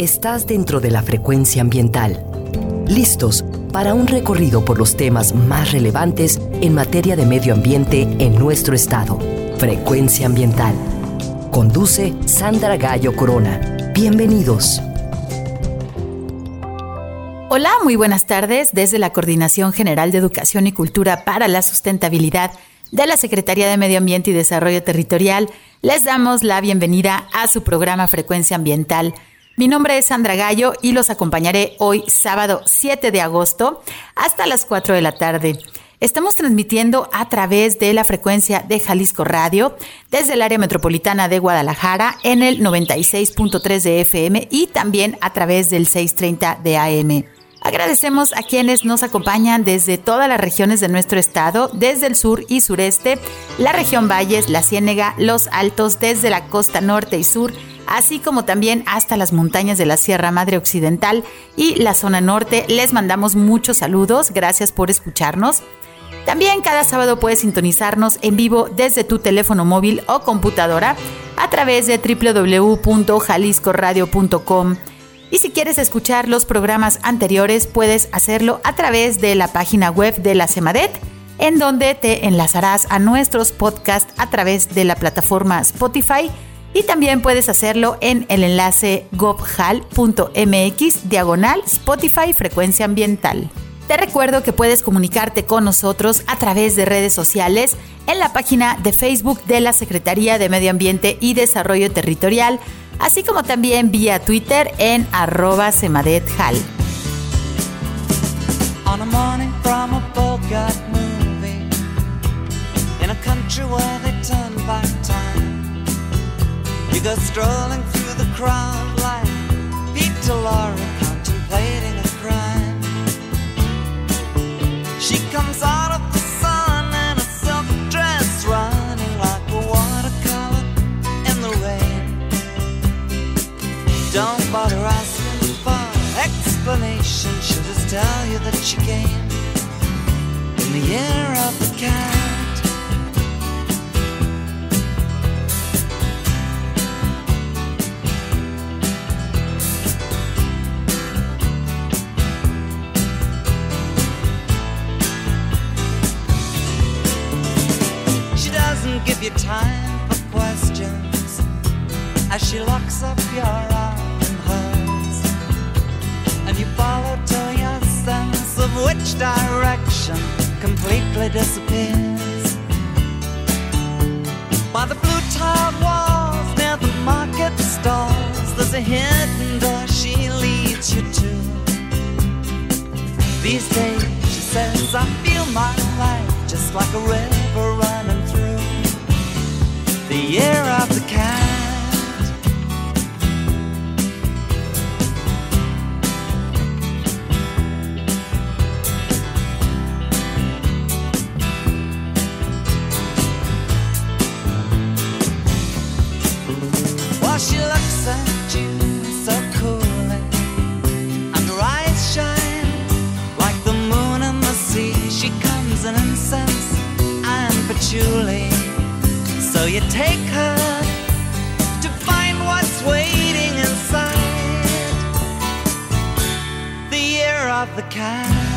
estás dentro de la frecuencia ambiental. Listos para un recorrido por los temas más relevantes en materia de medio ambiente en nuestro estado. Frecuencia ambiental. Conduce Sandra Gallo Corona. Bienvenidos. Hola, muy buenas tardes. Desde la Coordinación General de Educación y Cultura para la Sustentabilidad de la Secretaría de Medio Ambiente y Desarrollo Territorial, les damos la bienvenida a su programa Frecuencia Ambiental. Mi nombre es Sandra Gallo y los acompañaré hoy sábado 7 de agosto hasta las 4 de la tarde. Estamos transmitiendo a través de la frecuencia de Jalisco Radio desde el área metropolitana de Guadalajara en el 96.3 de FM y también a través del 630 de AM. Agradecemos a quienes nos acompañan desde todas las regiones de nuestro estado, desde el sur y sureste, la región Valles, la Ciénega, los Altos, desde la costa norte y sur, así como también hasta las montañas de la Sierra Madre Occidental y la zona norte. Les mandamos muchos saludos, gracias por escucharnos. También cada sábado puedes sintonizarnos en vivo desde tu teléfono móvil o computadora a través de www.jaliscoradio.com. Y si quieres escuchar los programas anteriores, puedes hacerlo a través de la página web de la CEMADET, en donde te enlazarás a nuestros podcasts a través de la plataforma Spotify y también puedes hacerlo en el enlace gobhal.mx diagonal Spotify Frecuencia Ambiental. Te recuerdo que puedes comunicarte con nosotros a través de redes sociales en la página de Facebook de la Secretaría de Medio Ambiente y Desarrollo Territorial así como también vía Twitter en arroba semadethal. On a morning from a Bogart movie In a country where they turn back time You go strolling through the crowd like Pete Laura contemplating a crime She comes out of the don't bother asking for explanation. She'll just tell you that she came in the year of the cat. She doesn't give you time for questions as she locks up your arm which direction completely disappears. By the blue tiled walls near the market stalls, there's a hidden door she leads you to. These days, she says, I feel my life just like a river running through the year of the cat. In incense and patchouli, so you take her to find what's waiting inside the year of the cat.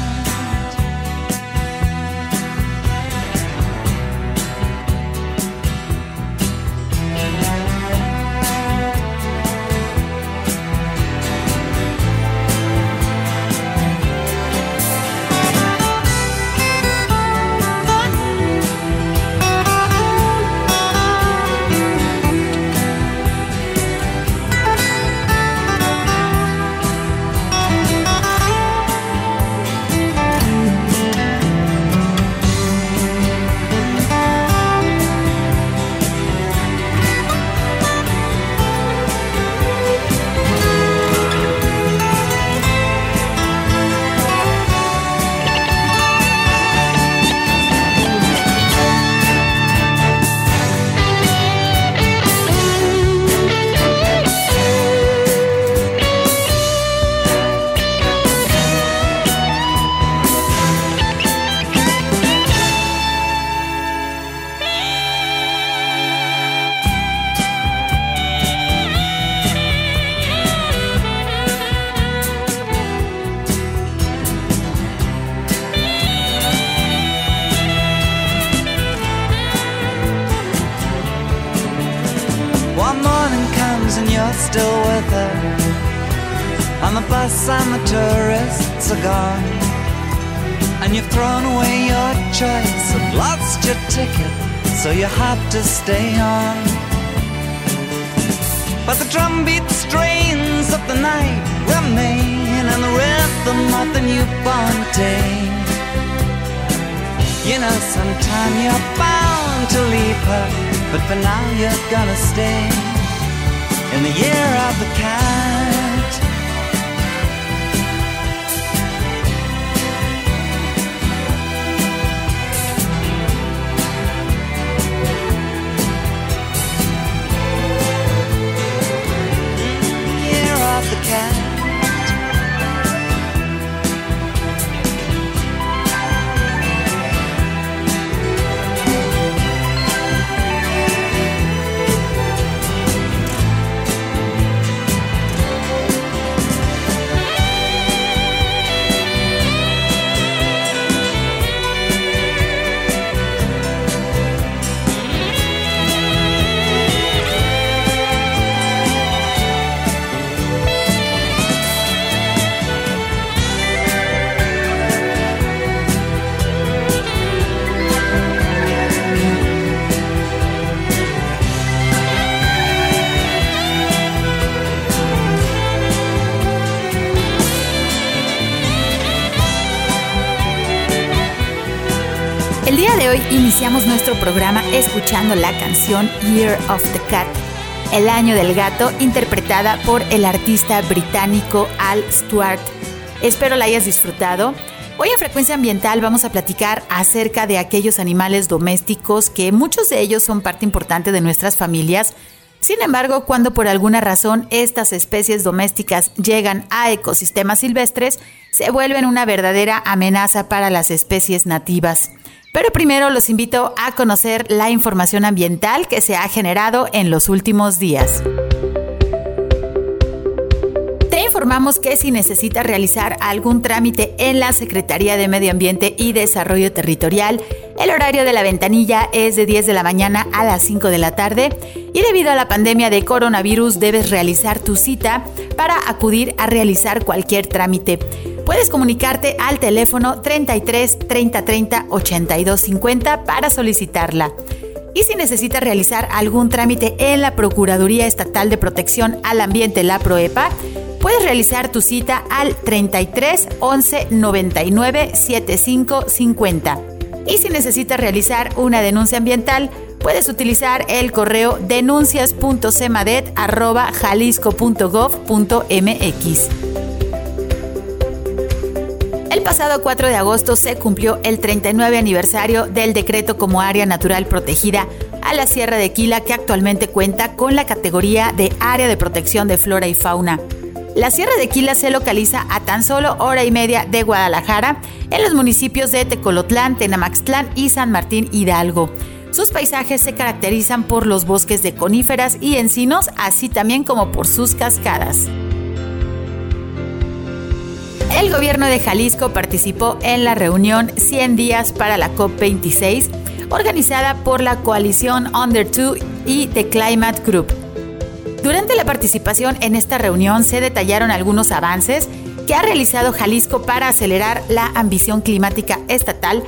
Still with her. On the bus and the tourists are gone. And you've thrown away your choice and lost your ticket, so you have to stay on. But the drumbeat strains of the night remain, and the rhythm of the newborn day. You know, sometime you're bound to leave her, but for now you're gonna stay in the year of the cat. Year of the cat. Día de hoy iniciamos nuestro programa escuchando la canción Year of the Cat, el año del gato, interpretada por el artista británico Al Stewart. Espero la hayas disfrutado. Hoy en Frecuencia Ambiental vamos a platicar acerca de aquellos animales domésticos que muchos de ellos son parte importante de nuestras familias. Sin embargo, cuando por alguna razón estas especies domésticas llegan a ecosistemas silvestres, se vuelven una verdadera amenaza para las especies nativas. Pero primero los invito a conocer la información ambiental que se ha generado en los últimos días. Informamos que si necesitas realizar algún trámite en la Secretaría de Medio Ambiente y Desarrollo Territorial, el horario de la ventanilla es de 10 de la mañana a las 5 de la tarde y debido a la pandemia de coronavirus debes realizar tu cita para acudir a realizar cualquier trámite. Puedes comunicarte al teléfono 33 30 30 82 50 para solicitarla. Y si necesitas realizar algún trámite en la Procuraduría Estatal de Protección al Ambiente, la PROEPA, puedes realizar tu cita al 33 11 99 75 50. Y si necesitas realizar una denuncia ambiental, puedes utilizar el correo denuncias.cemadet.jalisco.gov.mx. El pasado 4 de agosto se cumplió el 39 aniversario del decreto como área natural protegida a la Sierra de Quila que actualmente cuenta con la categoría de área de protección de flora y fauna. La Sierra de Quila se localiza a tan solo hora y media de Guadalajara, en los municipios de Tecolotlán, Tenamaxtlán y San Martín Hidalgo. Sus paisajes se caracterizan por los bosques de coníferas y encinos, así también como por sus cascadas. El gobierno de Jalisco participó en la reunión 100 días para la COP26, organizada por la coalición Under Two y The Climate Group. Durante la participación en esta reunión se detallaron algunos avances que ha realizado Jalisco para acelerar la ambición climática estatal,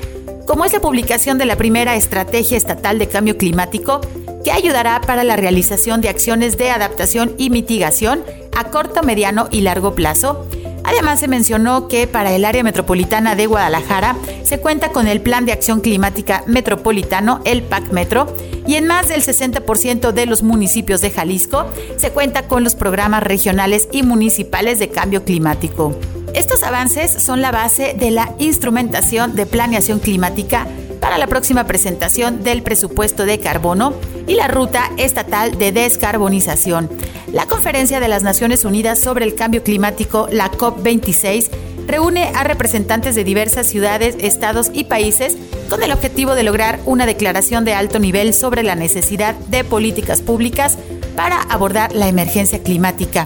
como es la publicación de la primera Estrategia Estatal de Cambio Climático, que ayudará para la realización de acciones de adaptación y mitigación a corto, mediano y largo plazo. Además, se mencionó que para el área metropolitana de Guadalajara se cuenta con el Plan de Acción Climática Metropolitano, el PAC Metro, y en más del 60% de los municipios de Jalisco se cuenta con los programas regionales y municipales de cambio climático. Estos avances son la base de la instrumentación de planeación climática para la próxima presentación del presupuesto de carbono y la ruta estatal de descarbonización. La Conferencia de las Naciones Unidas sobre el Cambio Climático, la COP26, reúne a representantes de diversas ciudades, estados y países con el objetivo de lograr una declaración de alto nivel sobre la necesidad de políticas públicas para abordar la emergencia climática.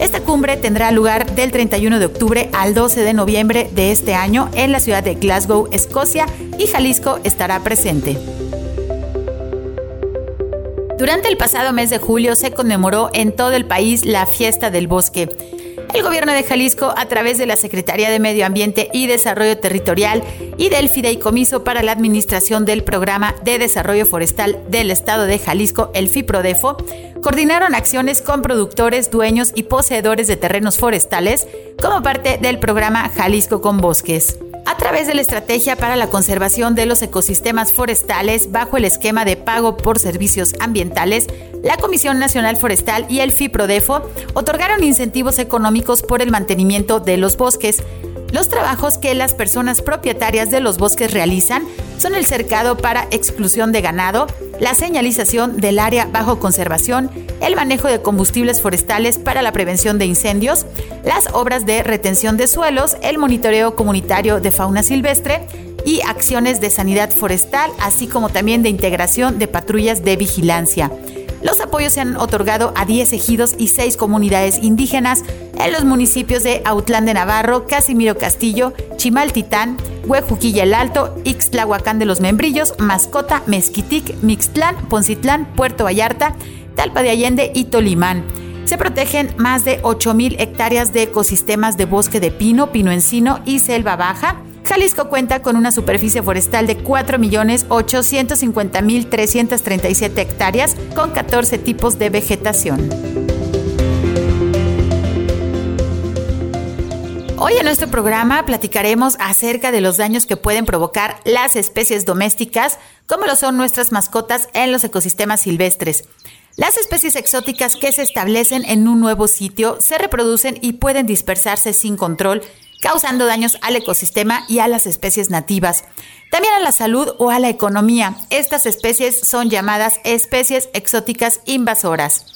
Esta cumbre tendrá lugar del 31 de octubre al 12 de noviembre de este año en la ciudad de Glasgow, Escocia, y Jalisco estará presente. Durante el pasado mes de julio se conmemoró en todo el país la fiesta del bosque. El gobierno de Jalisco, a través de la Secretaría de Medio Ambiente y Desarrollo Territorial y del Fideicomiso para la Administración del Programa de Desarrollo Forestal del Estado de Jalisco, el FIPRODEFO, coordinaron acciones con productores, dueños y poseedores de terrenos forestales como parte del programa Jalisco con Bosques a través de la Estrategia para la Conservación de los Ecosistemas Forestales bajo el esquema de pago por servicios ambientales, la Comisión Nacional Forestal y el FIPRODEFO otorgaron incentivos económicos por el mantenimiento de los bosques. Los trabajos que las personas propietarias de los bosques realizan son el cercado para exclusión de ganado, la señalización del área bajo conservación, el manejo de combustibles forestales para la prevención de incendios, las obras de retención de suelos, el monitoreo comunitario de fauna silvestre y acciones de sanidad forestal, así como también de integración de patrullas de vigilancia. Los apoyos se han otorgado a 10 ejidos y 6 comunidades indígenas en los municipios de Autlán de Navarro, Casimiro Castillo, Chimaltitán, Huejuquilla el Alto, Ixtlahuacán de los Membrillos, Mascota, Mezquitic, Mixtlán, Poncitlán, Puerto Vallarta, Talpa de Allende y Tolimán. Se protegen más de 8.000 hectáreas de ecosistemas de bosque de pino, pino encino y selva baja. Jalisco cuenta con una superficie forestal de 4.850.337 hectáreas con 14 tipos de vegetación. Hoy en nuestro programa platicaremos acerca de los daños que pueden provocar las especies domésticas, como lo son nuestras mascotas en los ecosistemas silvestres. Las especies exóticas que se establecen en un nuevo sitio se reproducen y pueden dispersarse sin control, causando daños al ecosistema y a las especies nativas. También a la salud o a la economía. Estas especies son llamadas especies exóticas invasoras.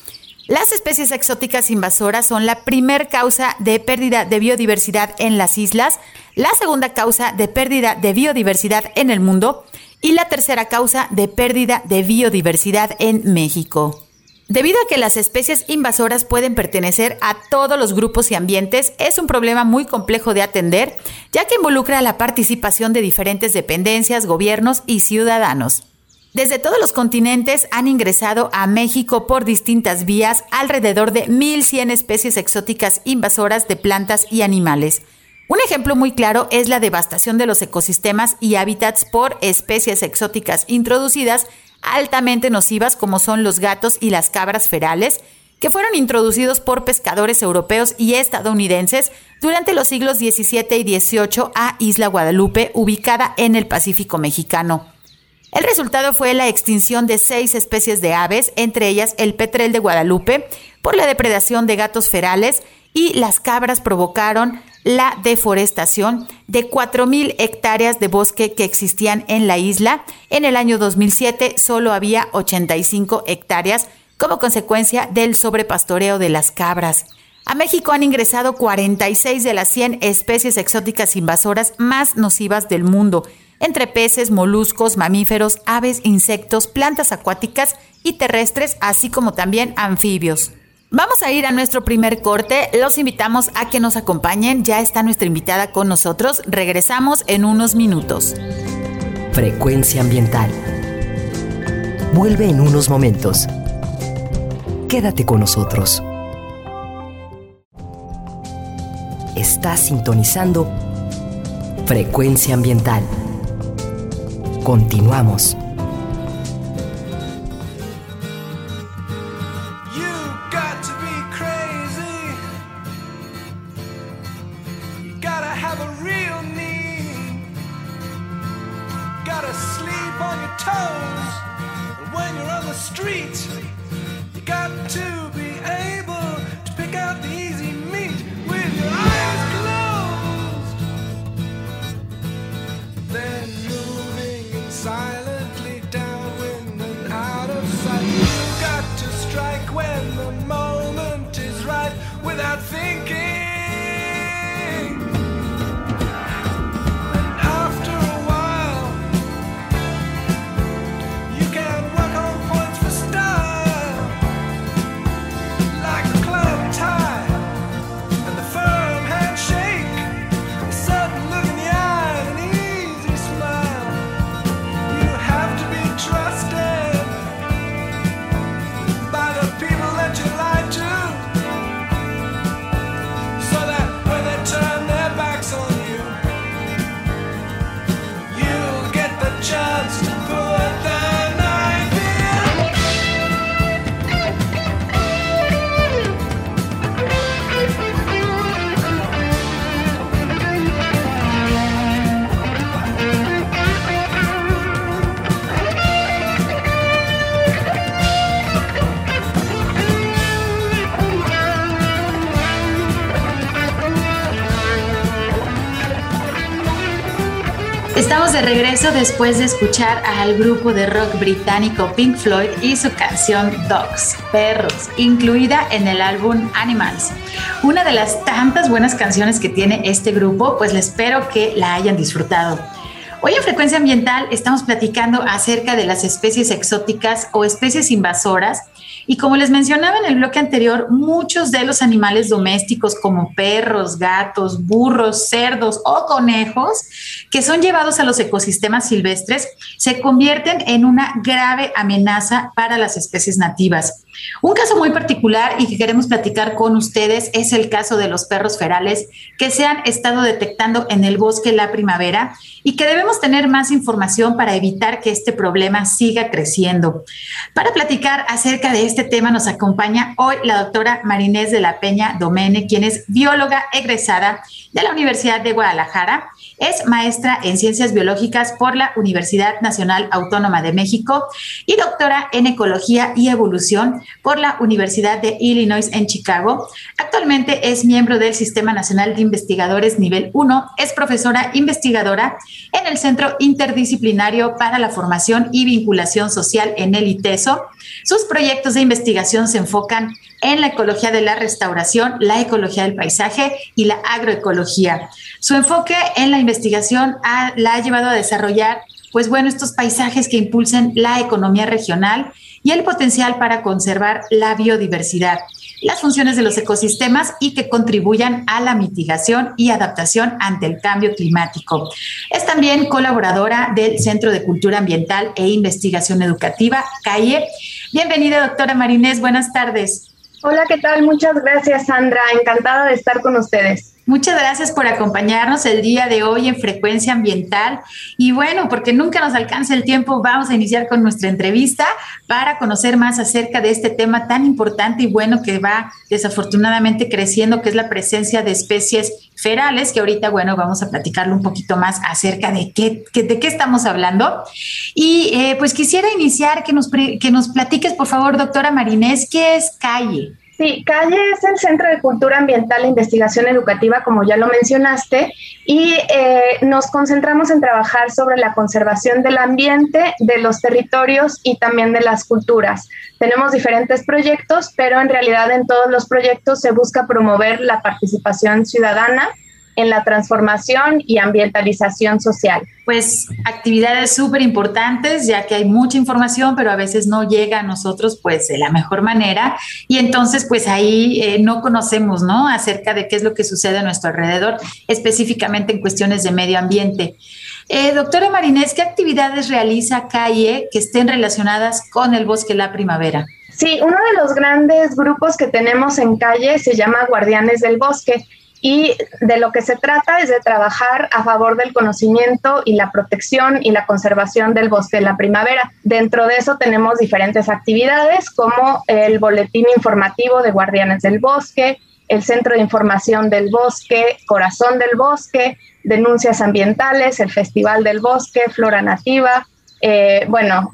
Las especies exóticas invasoras son la primer causa de pérdida de biodiversidad en las islas, la segunda causa de pérdida de biodiversidad en el mundo y la tercera causa de pérdida de biodiversidad en México. Debido a que las especies invasoras pueden pertenecer a todos los grupos y ambientes, es un problema muy complejo de atender, ya que involucra la participación de diferentes dependencias, gobiernos y ciudadanos. Desde todos los continentes han ingresado a México por distintas vías alrededor de 1.100 especies exóticas invasoras de plantas y animales. Un ejemplo muy claro es la devastación de los ecosistemas y hábitats por especies exóticas introducidas altamente nocivas como son los gatos y las cabras ferales, que fueron introducidos por pescadores europeos y estadounidenses durante los siglos XVII y XVIII a Isla Guadalupe, ubicada en el Pacífico mexicano. El resultado fue la extinción de seis especies de aves, entre ellas el petrel de Guadalupe, por la depredación de gatos ferales y las cabras provocaron la deforestación de 4.000 hectáreas de bosque que existían en la isla. En el año 2007 solo había 85 hectáreas como consecuencia del sobrepastoreo de las cabras. A México han ingresado 46 de las 100 especies exóticas invasoras más nocivas del mundo, entre peces, moluscos, mamíferos, aves, insectos, plantas acuáticas y terrestres, así como también anfibios. Vamos a ir a nuestro primer corte. Los invitamos a que nos acompañen. Ya está nuestra invitada con nosotros. Regresamos en unos minutos. Frecuencia ambiental. Vuelve en unos momentos. Quédate con nosotros. Estás sintonizando Frecuencia ambiental. Continuamos. Regreso después de escuchar al grupo de rock británico Pink Floyd y su canción Dogs, Perros, incluida en el álbum Animals. Una de las tantas buenas canciones que tiene este grupo, pues le espero que la hayan disfrutado. Hoy en Frecuencia Ambiental estamos platicando acerca de las especies exóticas o especies invasoras y como les mencionaba en el bloque anterior, muchos de los animales domésticos como perros, gatos, burros, cerdos o conejos que son llevados a los ecosistemas silvestres se convierten en una grave amenaza para las especies nativas. Un caso muy particular y que queremos platicar con ustedes es el caso de los perros ferales que se han estado detectando en el bosque la primavera y que debemos tener más información para evitar que este problema siga creciendo. Para platicar acerca de este tema nos acompaña hoy la doctora Marinés de la Peña Domene, quien es bióloga egresada de la Universidad de Guadalajara es maestra en ciencias biológicas por la Universidad Nacional Autónoma de México y doctora en ecología y evolución por la Universidad de Illinois en Chicago. Actualmente es miembro del Sistema Nacional de Investigadores Nivel 1. Es profesora investigadora en el Centro Interdisciplinario para la Formación y Vinculación Social en el ITESO. Sus proyectos de investigación se enfocan en la ecología de la restauración, la ecología del paisaje y la agroecología. Su enfoque en la investigación la ha llevado a desarrollar, pues bueno, estos paisajes que impulsen la economía regional y el potencial para conservar la biodiversidad, las funciones de los ecosistemas y que contribuyan a la mitigación y adaptación ante el cambio climático. Es también colaboradora del Centro de Cultura Ambiental e Investigación Educativa, CAIE. Bienvenida, doctora Marinés. Buenas tardes. Hola, ¿qué tal? Muchas gracias, Sandra. Encantada de estar con ustedes. Muchas gracias por acompañarnos el día de hoy en Frecuencia Ambiental. Y bueno, porque nunca nos alcanza el tiempo, vamos a iniciar con nuestra entrevista para conocer más acerca de este tema tan importante y bueno que va desafortunadamente creciendo, que es la presencia de especies ferales, que ahorita, bueno, vamos a platicarlo un poquito más acerca de qué, de qué estamos hablando. Y eh, pues quisiera iniciar que nos, que nos platiques, por favor, doctora Marinés, ¿qué es calle? Sí, Calle es el Centro de Cultura Ambiental e Investigación Educativa, como ya lo mencionaste, y eh, nos concentramos en trabajar sobre la conservación del ambiente, de los territorios y también de las culturas. Tenemos diferentes proyectos, pero en realidad en todos los proyectos se busca promover la participación ciudadana en la transformación y ambientalización social. Pues actividades súper importantes, ya que hay mucha información, pero a veces no llega a nosotros pues de la mejor manera y entonces pues ahí eh, no conocemos, ¿no? Acerca de qué es lo que sucede a nuestro alrededor, específicamente en cuestiones de medio ambiente. Eh, doctora Marinés, ¿qué actividades realiza CAIE que estén relacionadas con el bosque la primavera? Sí, uno de los grandes grupos que tenemos en Calle se llama Guardianes del Bosque y de lo que se trata es de trabajar a favor del conocimiento y la protección y la conservación del bosque de la primavera. Dentro de eso tenemos diferentes actividades como el boletín informativo de Guardianes del Bosque, el Centro de Información del Bosque, Corazón del Bosque, Denuncias Ambientales, el Festival del Bosque, Flora Nativa, eh, bueno,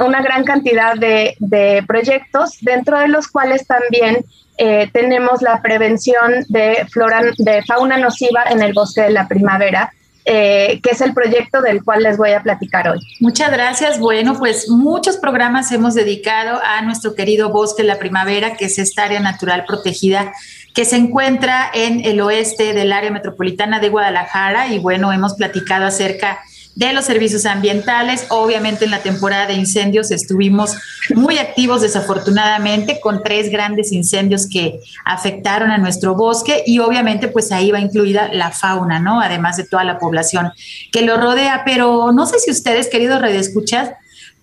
una gran cantidad de, de, proyectos, dentro de los cuales también eh, tenemos la prevención de, flora, de fauna nociva en el bosque de la primavera, eh, que es el proyecto del cual les voy a platicar hoy. Muchas gracias. Bueno, pues muchos programas hemos dedicado a nuestro querido bosque de la primavera, que es esta área natural protegida que se encuentra en el oeste del área metropolitana de Guadalajara. Y bueno, hemos platicado acerca de los servicios ambientales. Obviamente en la temporada de incendios estuvimos muy activos desafortunadamente con tres grandes incendios que afectaron a nuestro bosque y obviamente pues ahí va incluida la fauna, ¿no? Además de toda la población que lo rodea. Pero no sé si ustedes, queridos redescuchas,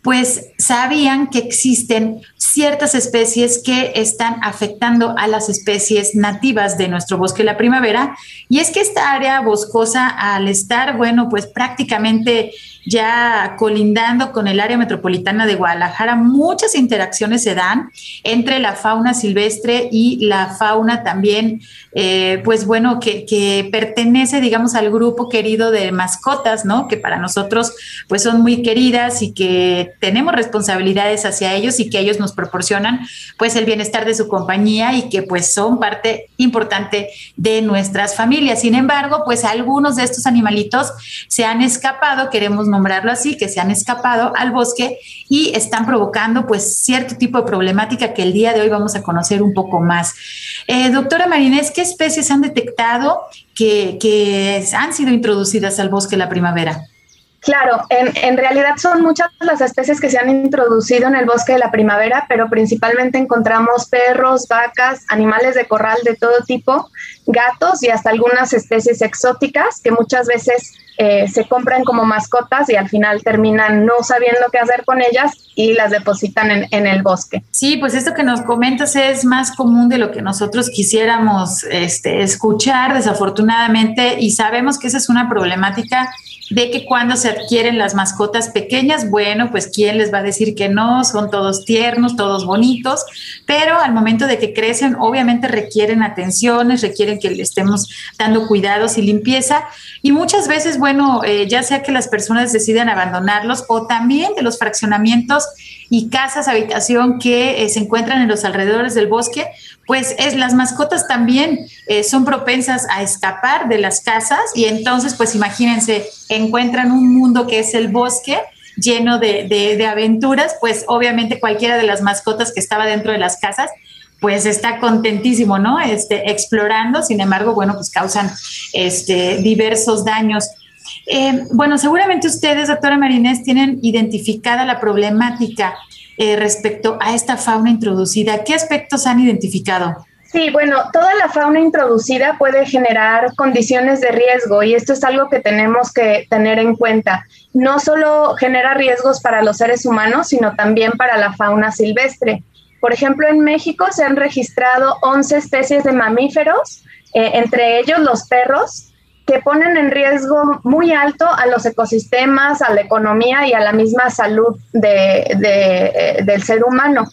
pues sabían que existen ciertas especies que están afectando a las especies nativas de nuestro bosque la primavera. Y es que esta área boscosa, al estar, bueno, pues prácticamente ya colindando con el área metropolitana de Guadalajara, muchas interacciones se dan entre la fauna silvestre y la fauna también, eh, pues bueno, que, pertenece, digamos, al grupo querido de mascotas, ¿no? Que para nosotros, pues son muy queridas y que tenemos responsabilidades hacia ellos y que ellos nos proporcionan proporcionan pues el bienestar de su compañía y que pues son parte importante de nuestras familias. Sin embargo, pues algunos de estos animalitos se han escapado, queremos nombrarlo así, que se han escapado al bosque y están provocando pues cierto tipo de problemática que el día de hoy vamos a conocer un poco más. Eh, doctora Marinés, ¿qué especies han detectado que, que han sido introducidas al bosque la primavera? Claro, en, en, realidad son muchas las especies que se han introducido en el bosque de la primavera, pero principalmente encontramos perros, vacas, animales de corral de todo tipo, gatos y hasta algunas especies exóticas que muchas veces eh, se compran como mascotas y al final terminan no sabiendo qué hacer con ellas y las depositan en, en, el bosque. Sí, pues esto que nos comentas es más común de lo que nosotros quisiéramos este, escuchar, desafortunadamente, y sabemos que esa es una problemática de que cuando se adquieren las mascotas pequeñas, bueno, pues quién les va a decir que no, son todos tiernos, todos bonitos, pero al momento de que crecen, obviamente requieren atenciones, requieren que le estemos dando cuidados y limpieza. Y muchas veces, bueno, eh, ya sea que las personas deciden abandonarlos o también de los fraccionamientos y casas, habitación que eh, se encuentran en los alrededores del bosque, pues es, las mascotas también eh, son propensas a escapar de las casas y entonces, pues imagínense, encuentran un mundo que es el bosque lleno de, aventuras, pues obviamente cualquiera de las mascotas que estaba dentro de las casas, pues está contentísimo, ¿no? Este, explorando, sin embargo, bueno, pues causan este, diversos daños. Eh, bueno, seguramente ustedes, doctora Marinés, tienen identificada la problemática eh, respecto a esta fauna introducida. ¿Qué aspectos han identificado? Sí, bueno, toda la fauna introducida puede generar condiciones de riesgo y esto es algo que tenemos que tener en cuenta. No solo genera riesgos para los seres humanos, sino también para la fauna silvestre. Por ejemplo, en México se han registrado 11 especies de mamíferos, eh, entre ellos los perros, que ponen en riesgo muy alto a los ecosistemas, a la economía y a la misma salud de, de, del ser humano.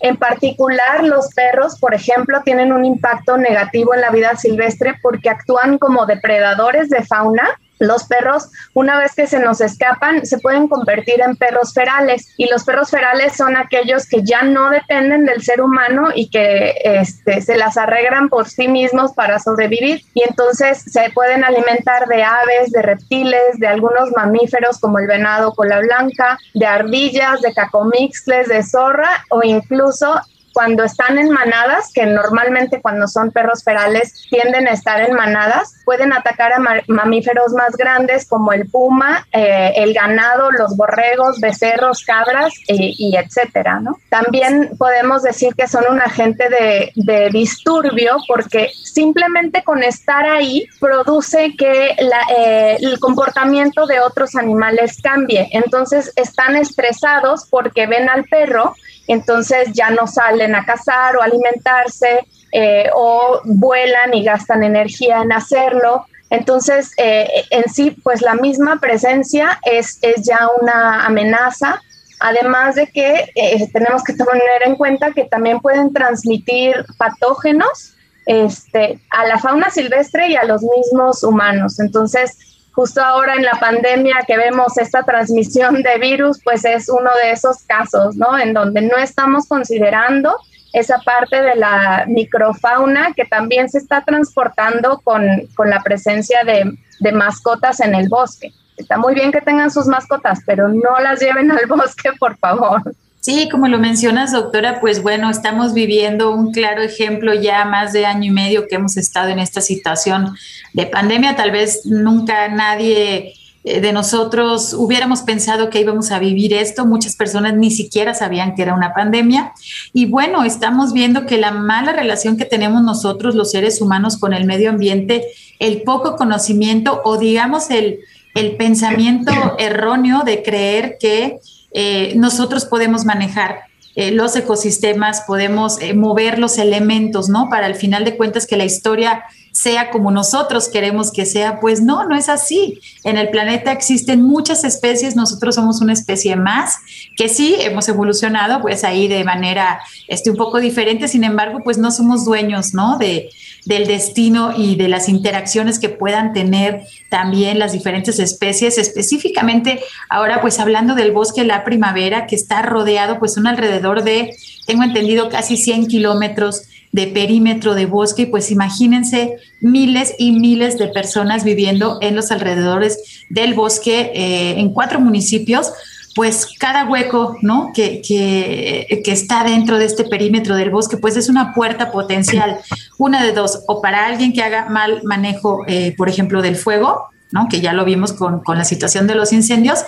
En particular, los perros, por ejemplo, tienen un impacto negativo en la vida silvestre porque actúan como depredadores de fauna los perros, una vez que se nos escapan, se pueden convertir en perros ferales. Y los perros ferales son aquellos que ya no dependen del ser humano y que este, se las arreglan por sí mismos para sobrevivir. Y entonces se pueden alimentar de aves, de reptiles, de algunos mamíferos como el venado cola blanca, de ardillas, de cacomixles, de zorra o incluso cuando están en manadas, que normalmente cuando son perros ferales tienden a estar en manadas, pueden atacar a mamíferos más grandes como el puma, eh, el ganado, los borregos, becerros, cabras y etcétera, ¿no? También podemos decir que son un agente de, de, disturbio porque simplemente con estar ahí produce que la, eh, el comportamiento de otros animales cambie. Entonces están estresados porque ven al perro entonces ya no salen a cazar o alimentarse eh, o vuelan y gastan energía en hacerlo. Entonces, eh, en sí, pues la misma presencia es, es ya una amenaza, además de que eh, tenemos que tener en cuenta que también pueden transmitir patógenos este, a la fauna silvestre y a los mismos humanos. Entonces, justo ahora en la pandemia que vemos esta transmisión de virus, pues es uno de esos casos, ¿no? En donde no estamos considerando esa parte de la microfauna que también se está transportando con, con la presencia de, de mascotas en el bosque. Está muy bien que tengan sus mascotas, pero no las lleven al bosque, por favor. Sí, como lo mencionas, doctora, pues bueno, estamos viviendo un claro ejemplo ya más de año y medio que hemos estado en esta situación de pandemia. Tal vez nunca nadie eh, de nosotros hubiéramos pensado que íbamos a vivir esto. Muchas personas ni siquiera sabían que era una pandemia. Y bueno, estamos viendo que la mala relación que tenemos nosotros, los seres humanos, con el medio ambiente, el poco conocimiento o digamos el, el pensamiento erróneo de creer que eh, nosotros podemos manejar eh, los ecosistemas, podemos eh, mover los elementos, ¿no? Para al final de cuentas que la historia sea como nosotros queremos que sea, pues no, no es así. En el planeta existen muchas especies, nosotros somos una especie más, que sí hemos evolucionado pues ahí de manera este, un poco diferente, sin embargo, pues no somos dueños, ¿no? De, del destino y de las interacciones que puedan tener también las diferentes especies, específicamente ahora pues hablando del bosque La Primavera, que está rodeado pues un alrededor de, tengo entendido, casi 100 kilómetros de perímetro de bosque, y pues imagínense miles y miles de personas viviendo en los alrededores del bosque eh, en cuatro municipios, pues cada hueco, ¿no? Que, que, está dentro de este perímetro del bosque, pues es una puerta potencial, una de dos, o para alguien que haga mal manejo, eh, por ejemplo, del fuego, ¿no? que ya lo vimos con, con, la situación de los incendios,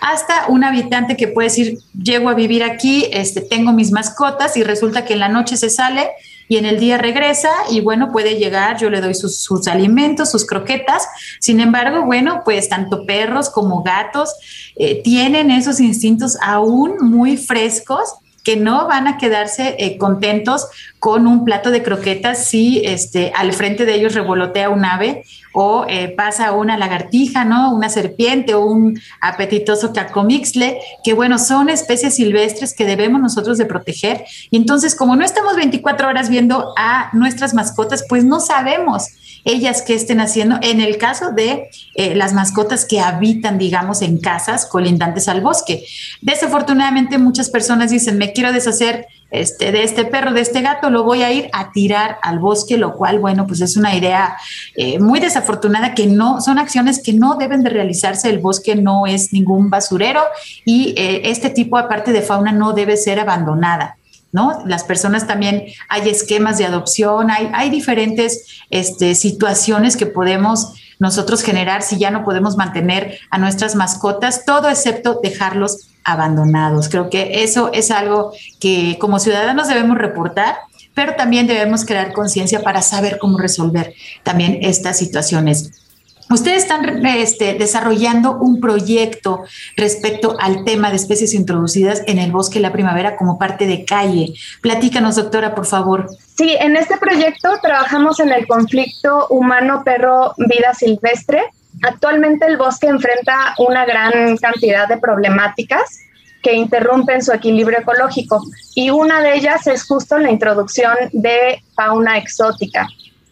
hasta un habitante que puede decir, llego a vivir aquí, este, tengo mis mascotas y resulta que en la noche se sale y en el día regresa y bueno, puede llegar, yo le doy sus, alimentos, sus croquetas. Sin embargo, bueno, pues tanto perros como gatos eh, tienen esos instintos aún muy frescos que no van a quedarse eh, contentos con un plato de croquetas si este, al frente de ellos revolotea un ave o eh, pasa una lagartija, ¿no? Una serpiente o un apetitoso cacomixle, que bueno, son especies silvestres que debemos nosotros de proteger. Y entonces, como no estamos 24 horas viendo a nuestras mascotas, pues no sabemos ellas qué estén haciendo en el caso de eh, las mascotas que habitan, digamos, en casas colindantes al bosque. Desafortunadamente muchas personas dicen, me quiero deshacer este, de este perro, de este gato, lo voy a ir a tirar al bosque, lo cual, bueno, pues es una idea eh, muy desafortunada que no, son acciones que no deben de realizarse, el bosque no es ningún basurero y eh, este tipo, aparte de fauna, no debe ser abandonada. ¿No? Las personas también, hay esquemas de adopción, hay, hay diferentes este, situaciones que podemos nosotros generar si ya no podemos mantener a nuestras mascotas, todo excepto dejarlos abandonados. Creo que eso es algo que como ciudadanos debemos reportar, pero también debemos crear conciencia para saber cómo resolver también estas situaciones. Ustedes están este, desarrollando un proyecto respecto al tema de especies introducidas en el bosque la primavera como parte de calle. Platícanos, doctora, por favor. Sí, en este proyecto trabajamos en el conflicto humano-perro-vida silvestre Actualmente el bosque enfrenta una gran cantidad de problemáticas que interrumpen su equilibrio ecológico y una de ellas es justo la introducción de fauna exótica,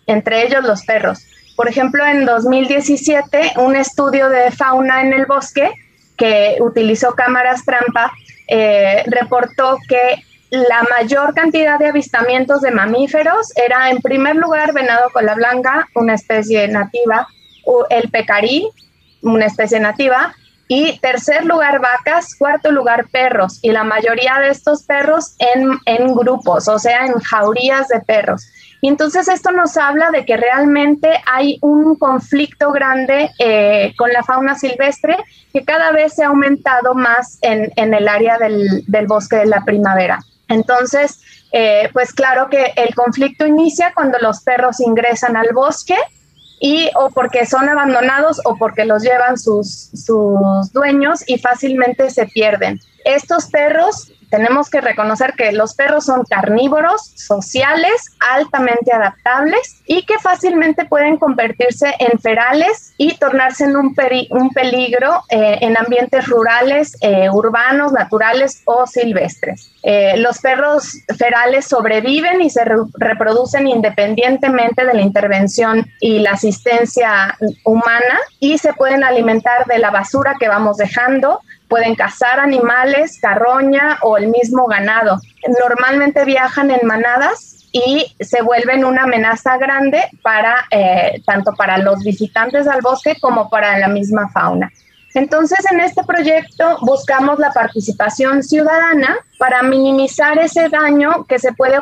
entre ellos los perros. Por ejemplo, en 2017, un estudio de fauna en el bosque que utilizó cámaras trampa eh, reportó que la mayor cantidad de avistamientos de mamíferos era en primer lugar venado cola blanca, una especie nativa, el pecarí, una especie nativa, y tercer lugar vacas, cuarto lugar perros, y la mayoría de estos perros en, grupos, o sea, en jaurías de perros. Y entonces esto nos habla de que realmente hay un conflicto grande eh, con la fauna silvestre que cada vez se ha aumentado más en, el área del, bosque de la primavera. Entonces, eh, pues claro que el conflicto inicia cuando los perros ingresan al bosque y o porque son abandonados o porque los llevan sus, sus dueños y fácilmente se pierden. Estos perros tenemos que reconocer que los perros son carnívoros, sociales, altamente adaptables y que fácilmente pueden convertirse en ferales y tornarse en un, un peligro eh, en ambientes rurales, eh, urbanos, naturales o silvestres. Eh, los perros ferales sobreviven y se reproducen independientemente de la intervención y la asistencia humana y se pueden alimentar de la basura que vamos dejando, pueden cazar animales, carroña o el mismo ganado. Normalmente viajan en manadas y se vuelven una amenaza grande para eh, tanto para los visitantes al bosque como para la misma fauna. Entonces, en este proyecto buscamos la participación ciudadana para minimizar ese daño que se puede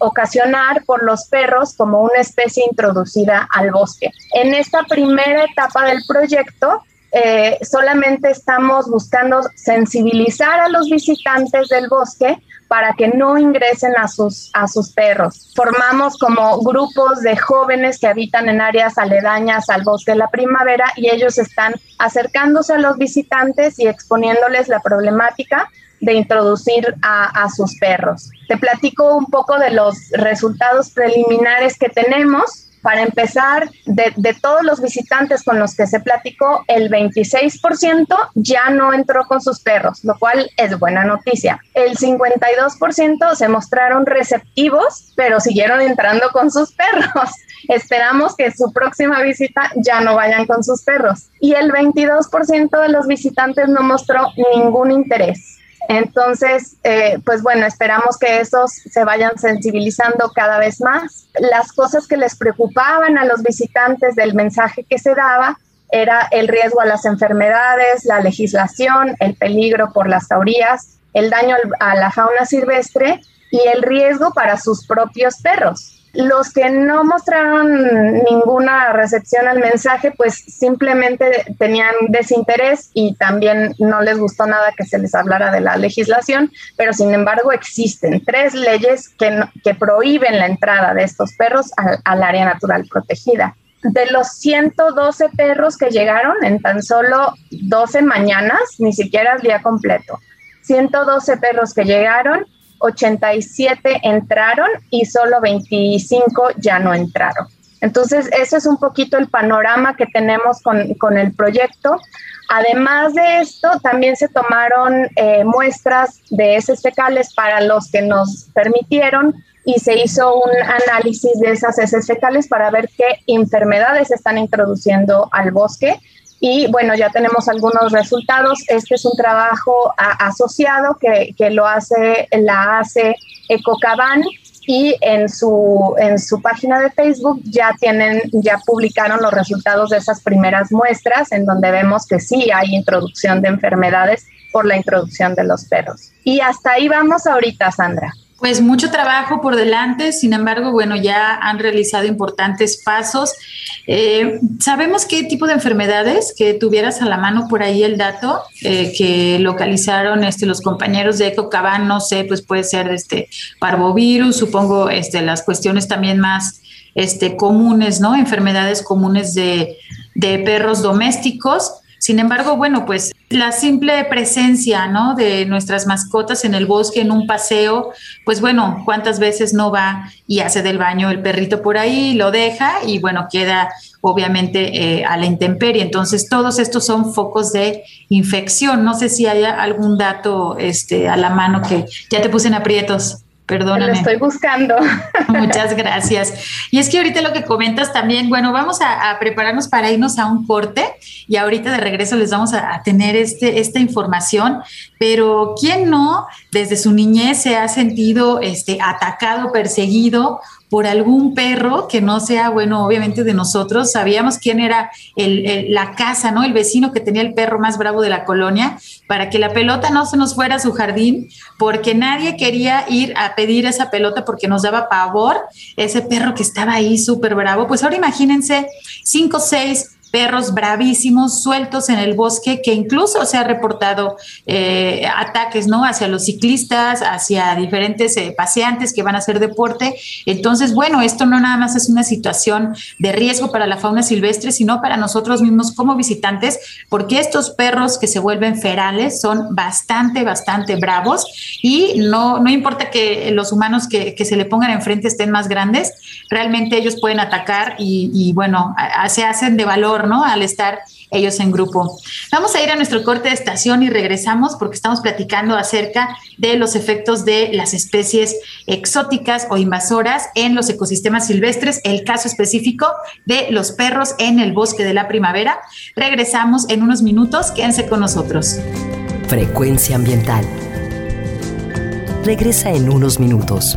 ocasionar por los perros como una especie introducida al bosque. En esta primera etapa del proyecto, eh, solamente estamos buscando sensibilizar a los visitantes del bosque para que no ingresen a sus, a sus perros. Formamos como grupos de jóvenes que habitan en áreas aledañas al bosque de la primavera y ellos están acercándose a los visitantes y exponiéndoles la problemática de introducir a, a sus perros. Te platico un poco de los resultados preliminares que tenemos Para empezar, de, de, todos los visitantes con los que se platicó, el 26% ya no entró con sus perros, lo cual es buena noticia. El 52% se mostraron receptivos, pero siguieron entrando con sus perros. Esperamos que su próxima visita ya no vayan con sus perros. Y el 22% de los visitantes no mostró ningún interés. Entonces, eh, pues bueno, esperamos que esos se vayan sensibilizando cada vez más. Las cosas que les preocupaban a los visitantes del mensaje que se daba era el riesgo a las enfermedades, la legislación, el peligro por las taurías, el daño a la fauna silvestre y el riesgo para sus propios perros. Los que no mostraron ninguna recepción al mensaje, pues simplemente tenían desinterés y también no les gustó nada que se les hablara de la legislación, pero sin embargo existen tres leyes que, que prohíben la entrada de estos perros al, al área natural protegida. De los 112 perros que llegaron en tan solo 12 mañanas, ni siquiera el día completo, 112 perros que llegaron, 87 entraron y solo 25 ya no entraron. Entonces, ese es un poquito el panorama que tenemos con, el proyecto. Además de esto, también se tomaron eh, muestras de heces fecales para los que nos permitieron y se hizo un análisis de esas heces fecales para ver qué enfermedades están introduciendo al bosque y bueno, ya tenemos algunos resultados. Este es un trabajo asociado que, que, lo hace la ACE Ecocaban y en su, en su página de Facebook ya tienen, ya publicaron los resultados de esas primeras muestras en donde vemos que sí hay introducción de enfermedades por la introducción de los perros. Y hasta ahí vamos ahorita, Sandra. Pues mucho trabajo por delante, sin embargo, bueno, ya han realizado importantes pasos. Eh, ¿Sabemos qué tipo de enfermedades que tuvieras a la mano por ahí el dato eh, que localizaron este, los compañeros de EcoCaban? No sé, pues puede ser este parvovirus, supongo este, las cuestiones también más este, comunes, ¿no? Enfermedades comunes de, de perros domésticos. Sin embargo, bueno, pues la simple presencia, ¿no? De nuestras mascotas en el bosque, en un paseo, pues bueno, ¿cuántas veces no va y hace del baño el perrito por ahí, lo deja y bueno, queda obviamente eh, a la intemperie. Entonces, todos estos son focos de infección. No sé si hay algún dato este, a la mano que ya te puse en aprietos. Perdóname. Lo estoy buscando. Muchas gracias. Y es que ahorita lo que comentas también, bueno, vamos a, prepararnos para irnos a un corte y ahorita de regreso les vamos a, a, tener este, esta información, pero ¿quién no desde su niñez se ha sentido este, atacado, perseguido por algún perro que no sea, bueno, obviamente de nosotros. Sabíamos quién era el, la casa, ¿no? El vecino que tenía el perro más bravo de la colonia, para que la pelota no se nos fuera a su jardín, porque nadie quería ir a pedir esa pelota porque nos daba pavor ese perro que estaba ahí súper bravo. Pues ahora imagínense cinco, seis perros bravísimos sueltos en el bosque, que incluso se ha reportado eh, ataques, ¿no? Hacia los ciclistas, hacia diferentes eh, paseantes que van a hacer deporte. Entonces, bueno, esto no nada más es una situación de riesgo para la fauna silvestre, sino para nosotros mismos como visitantes, porque estos perros que se vuelven ferales son bastante, bastante bravos y no, no importa que los humanos que, que se le pongan enfrente estén más grandes, realmente ellos pueden atacar y, y bueno, se hacen de valor Al estar ellos en grupo. Vamos a ir a nuestro corte de estación y regresamos porque estamos platicando acerca de los efectos de las especies exóticas o invasoras en los ecosistemas silvestres, el caso específico de los perros en el bosque de la primavera. Regresamos en unos minutos, quédense con nosotros. Frecuencia ambiental. Regresa en unos minutos.